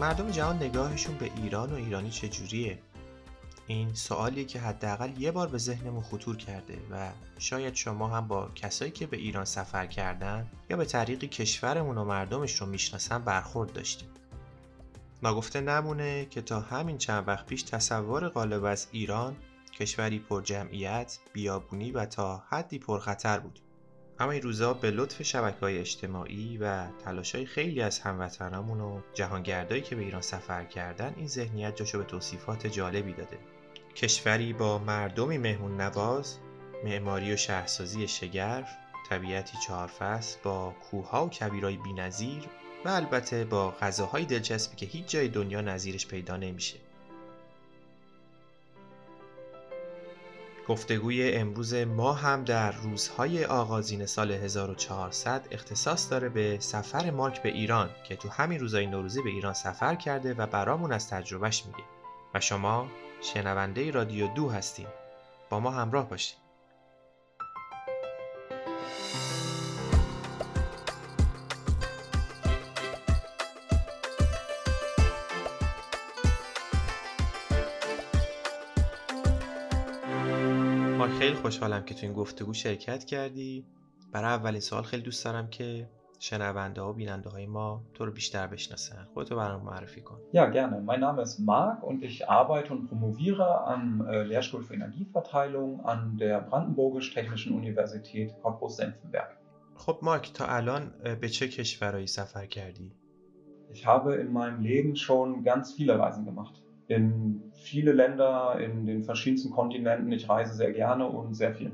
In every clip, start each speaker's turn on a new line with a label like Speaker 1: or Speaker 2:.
Speaker 1: مردم جهان نگاهشون به ایران و ایرانی چجوریه؟ این سوالیه که حداقل یه بار به ذهنمون خطور کرده و شاید شما هم با کسایی که به ایران سفر کردن یا به طریقی کشورمون و مردمش رو می‌شناسن برخورد داشتیم. ناگفته نمونه که تا همین چند وقت پیش تصور غالب از ایران کشوری پر جمعیت، بیابونی و تا حدی پرخطر بود. اما این روزا به لطف شبکه های اجتماعی و تلاش های خیلی از هموطنامون و جهانگردایی که به ایران سفر کردن این ذهنیت جاشو به توصیفات جالبی داده کشوری با مردمی مهمون نواز معماری و شهرسازی شگرف طبیعتی چهار فصل با کوهها و کبیرای بینظیر و البته با غذاهای دلچسبی که هیچ جای دنیا نظیرش پیدا نمیشه گفتگوی امروز ما هم در روزهای آغازین سال 1400 اختصاص داره به سفر مارک به ایران که تو همین روزهای نوروزی به ایران سفر کرده و برامون از تجربهش میگه. و شما شنونده رادیو دو هستین. با ما همراه باشید ما خیلی خوشحالم که تو این گفتگو شرکت کردی برای اولین سوال خیلی دوست دارم که شنونده ها و بیننده های ما تو رو بیشتر بشناسن خودتو برام معرفی کن
Speaker 2: Ja, gerne. Mein Name ist Marc und ich arbeite und promoviere am äh, Lehrstuhl für Energieverteilung an der Brandenburgisch-Technischen Universität Cottbus-Senftenberg.
Speaker 1: خب مارک تا الان به چه کشورهایی سفر کردی؟
Speaker 2: Ich habe in meinem Leben schon ganz viele Reisen gemacht. In viele Länder, in den verschiedensten Kontinenten. Ich reise sehr gerne und sehr viel.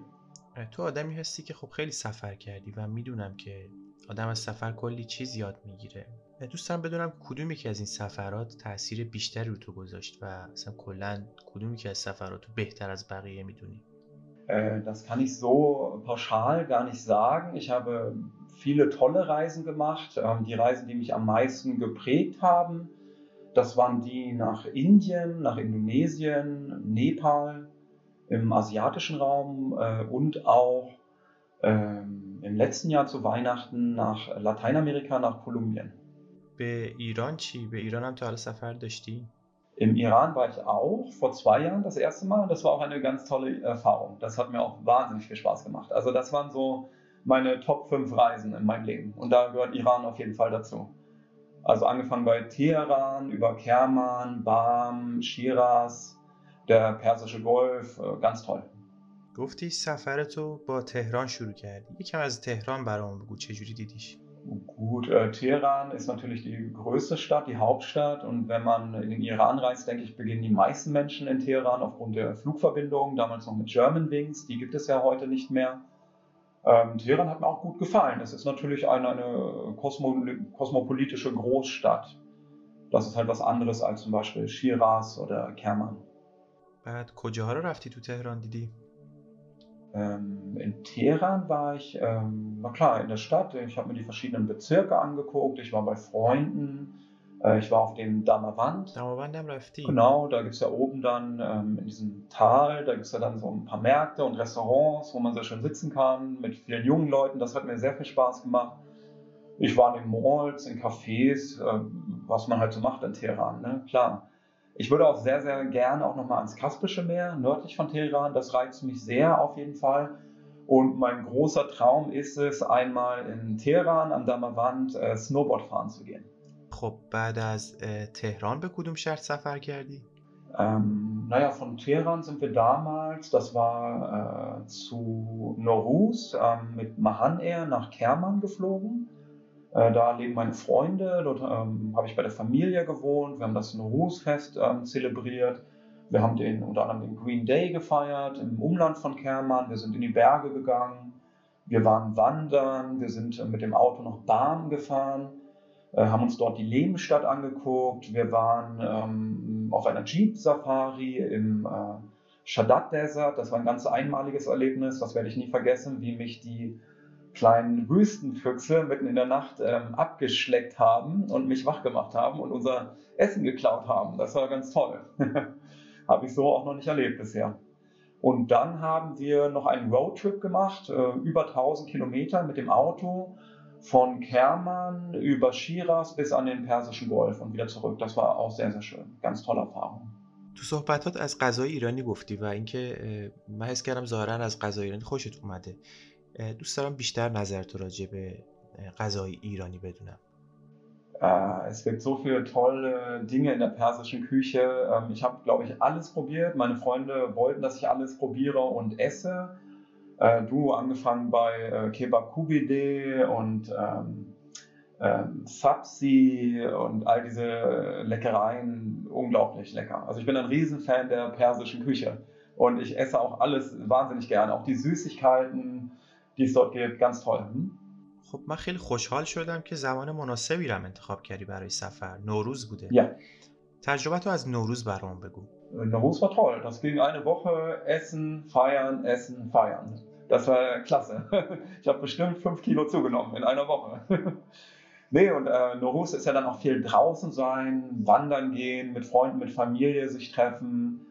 Speaker 1: اه، تو آدمی هستی که خب خیلی سفر کردی و میدونم که آدم از سفر کلی چیز یاد میگیره دوست دارم بدونم کدومی که از این سفرات تاثیر بیشتری رو تو گذاشت و اصلا کلا کدومی که از سفرات رو بهتر از بقیه میدونی
Speaker 2: Äh, Das kann ich so pauschal gar nicht sagen. Ich habe viele tolle Reisen gemacht. Ähm, Die Reisen, die mich am meisten geprägt haben, das waren die nach Indien, nach Indonesien, Nepal, im asiatischen Raum äh, und auch ähm, im letzten Jahr zu Weihnachten nach Lateinamerika, nach Kolumbien.
Speaker 1: به ایران چی؟ به ایران هم تا حالا سفر داشتی؟
Speaker 2: Im Iran war ich auch vor zwei Jahren das erste Mal. Das war auch eine ganz tolle Erfahrung. Das hat mir auch wahnsinnig viel Spaß gemacht. Also das waren so meine Top 5 Reisen in meinem Leben. Und da gehört Iran auf jeden Fall dazu. Also angefangen bei Teheran, über Kerman, Bam, Shiraz, der Persische Golf. äh, Ganz toll.
Speaker 1: گفتی سفر تو با تهران شروع کردی یکم از تهران برام بگو چجوری دیدیش
Speaker 2: Gut, äh, Teheran ist natürlich die größte Stadt, die Hauptstadt. Und wenn man in den Iran reist, denke ich, beginnen die meisten Menschen in Teheran aufgrund der Flugverbindung, damals noch mit Germanwings, die gibt es ja heute nicht mehr. Ähm, Teheran hat mir auch gut gefallen. Es ist natürlich eine, eine kosmo kosmopolitische Großstadt. Das ist halt was anderes als zum Beispiel Shiraz oder Kerman.
Speaker 1: بعد کجاها رو رفتی تو تهران دیدی
Speaker 2: Ähm, in Teheran war ich, ähm, na klar, in der Stadt. Ich habe mir die verschiedenen Bezirke angeguckt. Ich war bei Freunden. Äh, ich war auf dem Dammerwand.
Speaker 1: Dammerwand am Lefty.
Speaker 2: Genau, da gibt es ja oben dann ähm, in diesem Tal, da gibt es ja dann so ein paar Märkte und Restaurants, wo man sehr schön sitzen kann mit vielen jungen Leuten. Das hat mir sehr viel Spaß gemacht. Ich war in den Malls, in Cafés, äh, was man halt so macht in Teheran, ne? klar. Ich würde auch sehr, sehr gerne auch nochmal ans Kaspische Meer, nördlich von Teheran. Das reizt mich sehr auf jeden Fall. Und mein großer Traum ist es, einmal in Teheran am Dammerwand äh, Snowboard fahren zu gehen.
Speaker 1: خب بعد از اه، تهران به کدوم شهر سفر کردی
Speaker 2: Ähm, naja, von Teheran sind wir damals, das war äh, zu Noruz ähm, mit Mahan Air nach Kerman geflogen. Äh, da leben meine Freunde, dort ähm, habe ich bei der Familie gewohnt, wir haben das Noruz-Fest ähm, zelebriert. Wir haben den, unter anderem den Green Day gefeiert im Umland von Kerman, wir sind in die Berge gegangen, wir waren wandern, wir sind äh, mit dem Auto nach Barm gefahren äh, haben uns dort die Lehmstadt angeguckt. Wir waren ähm, auf einer Jeep-Safari im äh, Shadat Desert. Das war ein ganz einmaliges Erlebnis. Das werde ich nie vergessen, wie mich die kleinen Wüstenfüchse mitten in der Nacht ähm, abgeschleckt haben und mich wach gemacht haben und unser Essen geklaut haben. Das war ganz toll. Habe ich so auch noch nicht erlebt bisher. Und dann haben wir noch einen Roadtrip gemacht, äh, über 1000 Kilometer mit dem Auto von Kerman über Shiraz bis an den Persischen Golf und wieder zurück. Das war auch sehr, sehr schön. Ganz tolle Erfahrung.
Speaker 1: تو صحبتات از غذای ایرانی گفتی و اینکه من حس کردم ظاهرا از غذای ایرانی خوشت اومده دوست دارم بیشتر نظر تو راجع به غذای ایرانی بدونم
Speaker 2: Es gibt so viele tolle Dinge in der persischen Küche. Ich habe, glaube ich, alles probiert. Meine Freunde wollten, dass ich alles probiere und esse. Du angefangen bei Kebab Kubide und ähm, ähm, Sabzi und all diese Leckereien. Unglaublich lecker. Also ich bin ein Riesenfan der persischen Küche. Und ich esse auch alles wahnsinnig gerne. Auch die Süßigkeiten, die es dort gibt. Ganz toll. Hm?
Speaker 1: خب من خیلی خوشحال شدم که زمان مناسبی رو انتخاب کردی برای سفر نوروز بوده
Speaker 2: Ja.
Speaker 1: تجربه تو از نوروز برام بگو
Speaker 2: Nowruz war toll. Das ging eine Woche essen, feiern, essen, feiern. Das war klasse. Ich habe bestimmt fünf Kilo zugenommen in einer Woche. Nee, und äh, Norus ist ja dann auch viel draußen sein, wandern gehen, mit Freunden, mit Familie sich treffen,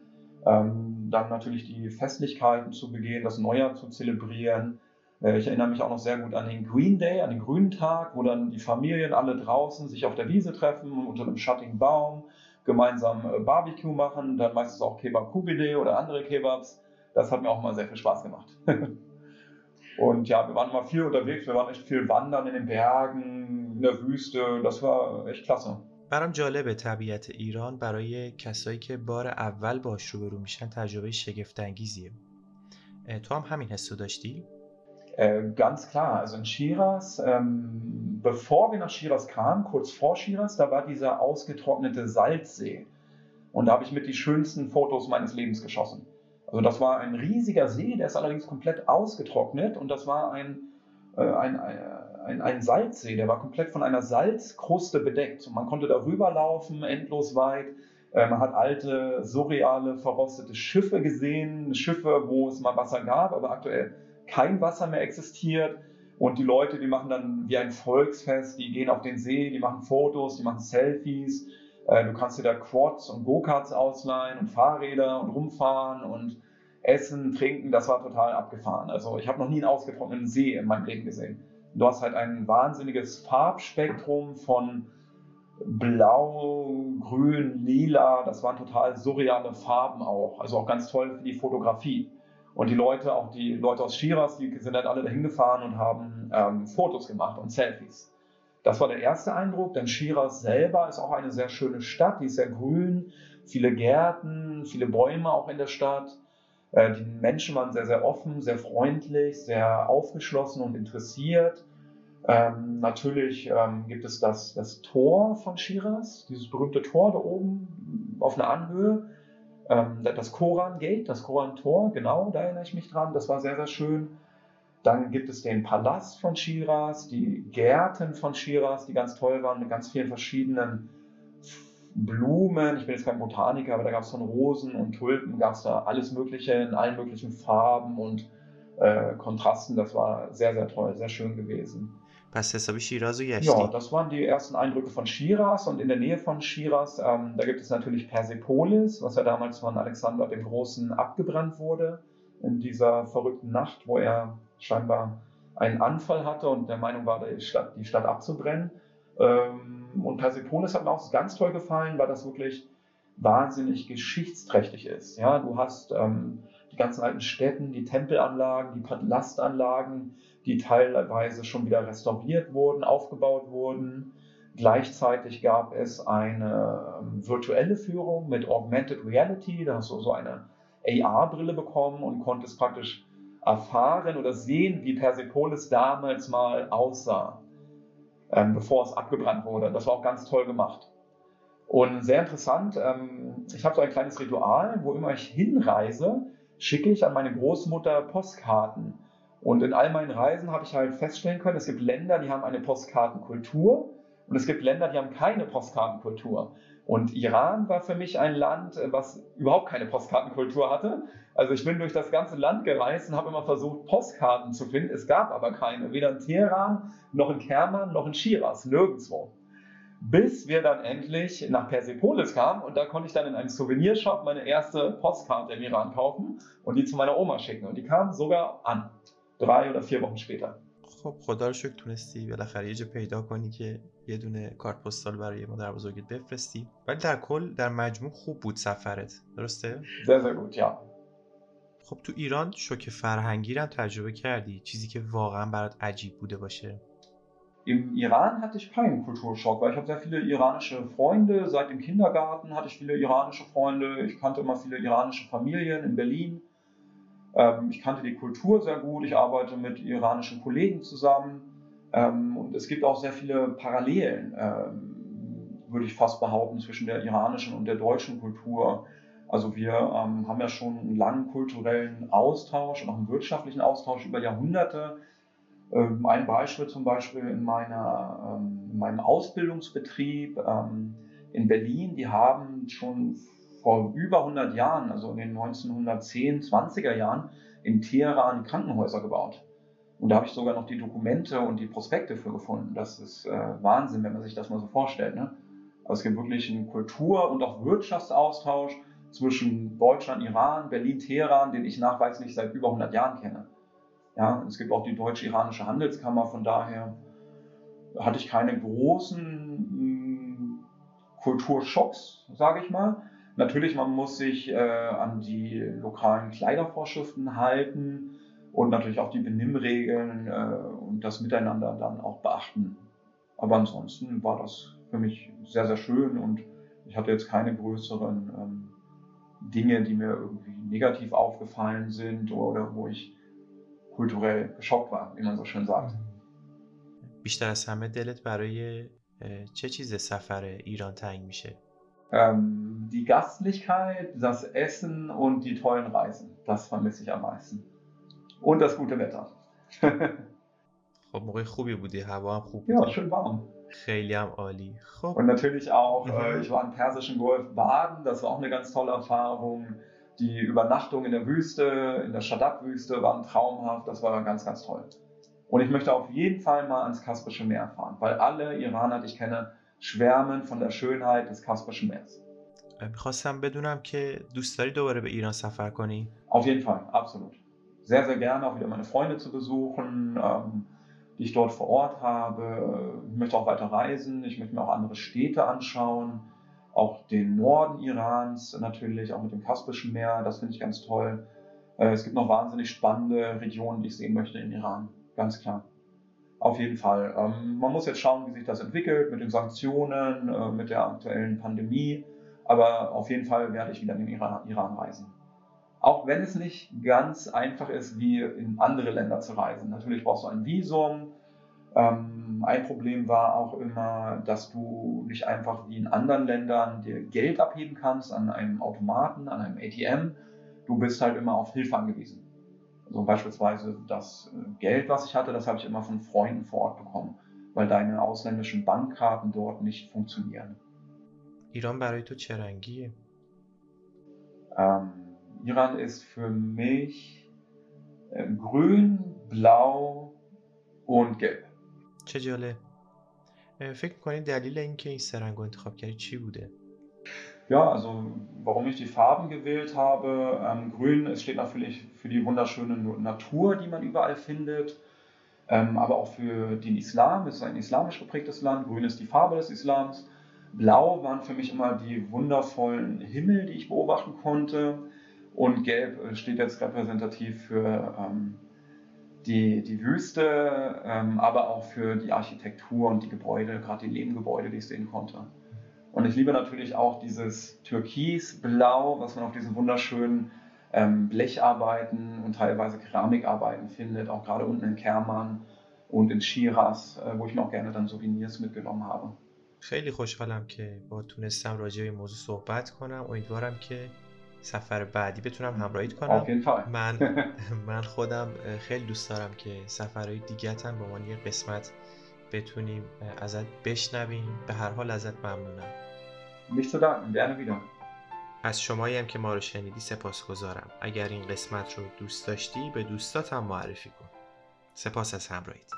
Speaker 2: ähm, dann natürlich die Festlichkeiten zu begehen, das Neujahr zu zelebrieren. Äh, ich erinnere mich auch noch sehr gut an den Green Day, an den grünen Tag, wo dann die Familien alle draußen sich auf der Wiese treffen, unter einem schattigen Baum, gemeinsam äh, Barbecue machen, dann meistens auch Kebab Kubide oder andere Kebabs. Das hat mir auch mal sehr viel Spaß gemacht. Und ja, wir waren immer viel unterwegs, wir waren echt viel wandern in den Bergen, in der Wüste, das war echt klasse.
Speaker 1: برام جالبه طبیعت ایران برای کسایی که بار اول باش روبرو میشن تجربه شگفت انگیزیه. تو هم همین حسو داشتی؟
Speaker 2: Äh, ganz klar, also in Shiraz, ähm, bevor wir nach Shiraz kamen, kurz vor Shiraz, da war dieser ausgetrocknete Salzsee. Und da habe ich mit die schönsten Fotos meines Lebens geschossen. Also das war ein riesiger See, der ist allerdings komplett ausgetrocknet und das war ein, äh, ein, ein, ein, Salzsee, der war komplett von einer Salzkruste bedeckt. Und man konnte darüber laufen, endlos weit. Äh, man hat alte, surreale, verrostete Schiffe gesehen, Schiffe, wo es mal Wasser gab, aber aktuell kein Wasser mehr existiert. Und die Leute, die machen dann wie ein Volksfest, die gehen auf den See, die machen Fotos, die machen Selfies. Äh, du kannst dir da Quads und Go-Karts ausleihen und Fahrräder und rumfahren und essen, trinken. Das war total abgefahren. Also ich habe noch nie einen ausgetrockneten See in meinem Leben gesehen. Du hast halt ein wahnsinniges Farbspektrum von Blau, Grün, Lila. Das waren total surreale Farben auch. Also auch ganz toll für die Fotografie. Und die Leute, auch die Leute aus Shiraz, die sind halt alle dahin gefahren und haben ähm, Fotos gemacht und Selfies. Das war der erste Eindruck, denn Shiraz selber ist auch eine sehr schöne Stadt, die ist sehr grün, viele Gärten, viele Bäume auch in der Stadt. Äh, die Menschen waren sehr, sehr offen, sehr freundlich, sehr aufgeschlossen und interessiert. Ähm, natürlich ähm, gibt es das, das Tor von Shiraz, dieses berühmte Tor da oben auf einer Anhöhe. Ähm, das Koran Gate, das Koran Tor, genau, da erinnere ich mich dran. Das war sehr, sehr schön. Dann gibt es den Palast von Shiraz, die Gärten von Shiraz, die ganz toll waren, mit ganz vielen verschiedenen Blumen. Ich bin jetzt kein Botaniker, aber da gab es von Rosen und Tulpen, gab es da alles Mögliche in allen möglichen Farben und äh, Kontrasten. Das war sehr, sehr toll, sehr schön gewesen.
Speaker 1: Was ist aber Shiraz also
Speaker 2: Ja, das waren die ersten Eindrücke von Shiraz und in der Nähe von Shiraz, ähm, da gibt es natürlich Persepolis, was ja damals von Alexander dem Großen abgebrannt wurde, in dieser verrückten Nacht, wo er scheinbar einen Anfall hatte und der Meinung war, die Stadt, die Stadt abzubrennen. Ähm, und Persepolis hat mir auch ganz toll gefallen, weil das wirklich wahnsinnig geschichtsträchtig ist. Ja, du hast ähm, die ganzen alten Städten, die Tempelanlagen, die Palastanlagen, die teilweise schon wieder restauriert wurden, aufgebaut wurden. Gleichzeitig gab es eine ähm, virtuelle Führung mit Augmented Reality. Da hast du so eine AR-Brille bekommen und konntest praktisch erfahren oder sehen, wie Persepolis damals mal aussah, ähm, bevor es abgebrannt wurde. Das war auch ganz toll gemacht. Und sehr interessant, ähm, ich habe so ein kleines Ritual, wo immer ich hinreise, schicke ich an meine Großmutter Postkarten. Und in all meinen Reisen habe ich halt feststellen können, es gibt Länder, die haben eine Postkartenkultur und es gibt Länder, die haben keine Postkartenkultur. Und Iran war für mich ein Land, was überhaupt keine Postkartenkultur hatte. Also ich bin durch das ganze Land gereist und habe immer versucht, Postkarten zu finden. Es gab aber keine, weder in Teheran, noch in Kerman, noch in Shiraz, nirgendwo. bis wir dann endlich nach Persepolis kamen und da konnte ich dann in einem Souvenirshop meine erste Postkarte im Iran kaufen und die zu meiner Oma schicken und die kam sogar an, drei oder vier Wochen später.
Speaker 1: خب خدا رو شکر تونستی بالاخره یه جا پیدا کنی که یه دونه کارت پستال برای مادر بزرگت بفرستی ولی در کل در مجموع خوب بود سفرت درسته؟ خب تو ایران شوک فرهنگی رو تجربه کردی چیزی که واقعا برات عجیب بوده باشه
Speaker 2: Im Iran hatte ich keinen Kulturschock, weil ich habe sehr viele iranische Freunde. Seit dem Kindergarten hatte ich viele iranische Freunde. Ich kannte immer viele iranische Familien in Berlin. Ähm, ich kannte die Kultur sehr gut. Ich arbeite mit iranischen Kollegen zusammen. Ähm, und es gibt auch sehr viele Parallelen, ähm, würde ich fast behaupten, zwischen der iranischen und der deutschen Kultur. Also wir haben ja schon einen langen kulturellen Austausch und auch einen wirtschaftlichen Austausch über Jahrhunderte. Ein Beispiel zum Beispiel in, meiner, in meinem Ausbildungsbetrieb in Berlin, die haben schon vor über 100 Jahren, also in den 1910, 20er Jahren, in Teheran Krankenhäuser gebaut. Und da habe ich sogar noch die Dokumente und die Prospekte für gefunden. Das ist äh, Wahnsinn, wenn man sich das mal so vorstellt. Ne? Also es gibt wirklich einen Kultur- und auch Wirtschaftsaustausch zwischen Deutschland, Iran, Berlin, Teheran, den ich nachweislich seit über 100 Jahren kenne. Ja, es gibt auch die deutsch-iranische Handelskammer, von daher hatte ich keine großen mh, Kulturschocks, sage ich mal. Natürlich, man muss sich äh, an die lokalen Kleidervorschriften halten und natürlich auch die Benimmregeln äh, und das Miteinander dann auch beachten. Aber ansonsten war das für mich sehr, sehr schön und ich hatte jetzt keine größeren ähm, Dinge, die mir irgendwie negativ aufgefallen sind oder wo ich kulturell geschockt war, wie man so schön sagt.
Speaker 1: بیشتر از همه دلت برای چه چیز سفر ایران تنگ میشه؟
Speaker 2: Ähm, die Gastlichkeit, das Essen und die tollen Reisen, das vermisse ich am meisten. Und das gute Wetter.
Speaker 1: خب موقع خوبی بودی هوا هم خوب
Speaker 2: Ja,
Speaker 1: بودی
Speaker 2: schön warm.
Speaker 1: خیلی هم عالی خب
Speaker 2: Und natürlich auch,
Speaker 1: Mhm.
Speaker 2: äh, ich war im Persischen Golf baden, das war auch eine ganz tolle Erfahrung. Die Übernachtung in der Wüste, in der Shaddad-Wüste waren traumhaft, das war ganz, ganz toll. Und ich möchte auf jeden Fall mal ans Kaspische Meer fahren, weil alle Iraner, die ich kenne, schwärmen von der Schönheit des Kaspischen Meers.
Speaker 1: میخواستم بدونم که دوست داری دوباره به ایران سفر کنی
Speaker 2: Auf jeden Fall, absolut. Sehr, sehr gerne auch wieder meine Freunde zu besuchen, ähm, die ich dort vor Ort habe. Ich möchte auch weiter reisen, ich möchte mir auch andere Städte anschauen, auch den Norden Irans natürlich, auch mit dem Kaspischen Meer, das finde ich ganz toll. Äh, es gibt noch wahnsinnig spannende Regionen, die ich sehen möchte in Iran, ganz klar. Auf jeden Fall. Ähm, man muss jetzt schauen, wie sich das entwickelt mit den Sanktionen, äh, mit der aktuellen Pandemie. Aber auf jeden Fall werde ich wieder in den Iran, reisen. Auch wenn es nicht ganz einfach ist, wie in andere Länder zu reisen. Natürlich brauchst du ein Visum. Ähm, ein Problem war auch immer, dass du nicht einfach wie in anderen Ländern dir Geld abheben kannst an einem Automaten, an einem ATM. Du bist halt immer auf Hilfe angewiesen. Also beispielsweise das äh, Geld, was ich hatte, das habe ich immer von Freunden vor Ort bekommen, weil deine ausländischen Bankkarten dort nicht funktionieren.
Speaker 1: ایران برای تو چه رنگیه
Speaker 2: Ähm, Iran ist für mich äh, grün, blau und gelb.
Speaker 1: چه جالب اه، فکر میکنی دلیل اینکه این سه رنگ رو انتخاب کردی چی بوده
Speaker 2: Ja, also warum ich die Farben gewählt habe. Ähm, grün, es steht natürlich für die wunderschöne Natur, die man überall findet, ähm, aber auch für den Islam. Es ist ein islamisch geprägtes Land. Grün ist die Farbe des Islams. Blau waren für mich immer die wundervollen Himmel, die ich beobachten konnte. Und Gelb äh, steht jetzt repräsentativ für ähm, die, die Wüste, ähm, aber auch für die Architektur und die Gebäude, gerade die Nebengebäude, die ich sehen konnte. Und ich liebe natürlich auch dieses Türkisblau, was man auf diesen wunderschönen ähm, Blecharbeiten und teilweise Keramikarbeiten findet, auch gerade unten in Kerman und in Shiraz, äh, wo ich mir auch gerne dann Souvenirs mitgenommen habe.
Speaker 1: خیلی خوشحالم که با تونستم راجع به این موضوع صحبت کنم امیدوارم که سفر بعدی بتونم همراهیت
Speaker 2: Auf
Speaker 1: کنم
Speaker 2: jeden Fall.
Speaker 1: من من خودم اه، خیلی دوست دارم که سفرهای دیگتن به عنوان یه قسمت بتونیم ازت بشنویم. به هر حال ازت ممنونم. از شمایی هم که ما رو شنیدی سپاسگزارم. اگر این قسمت رو دوست داشتی به دوستات هم معرفی کن. سپاس از همراهیت.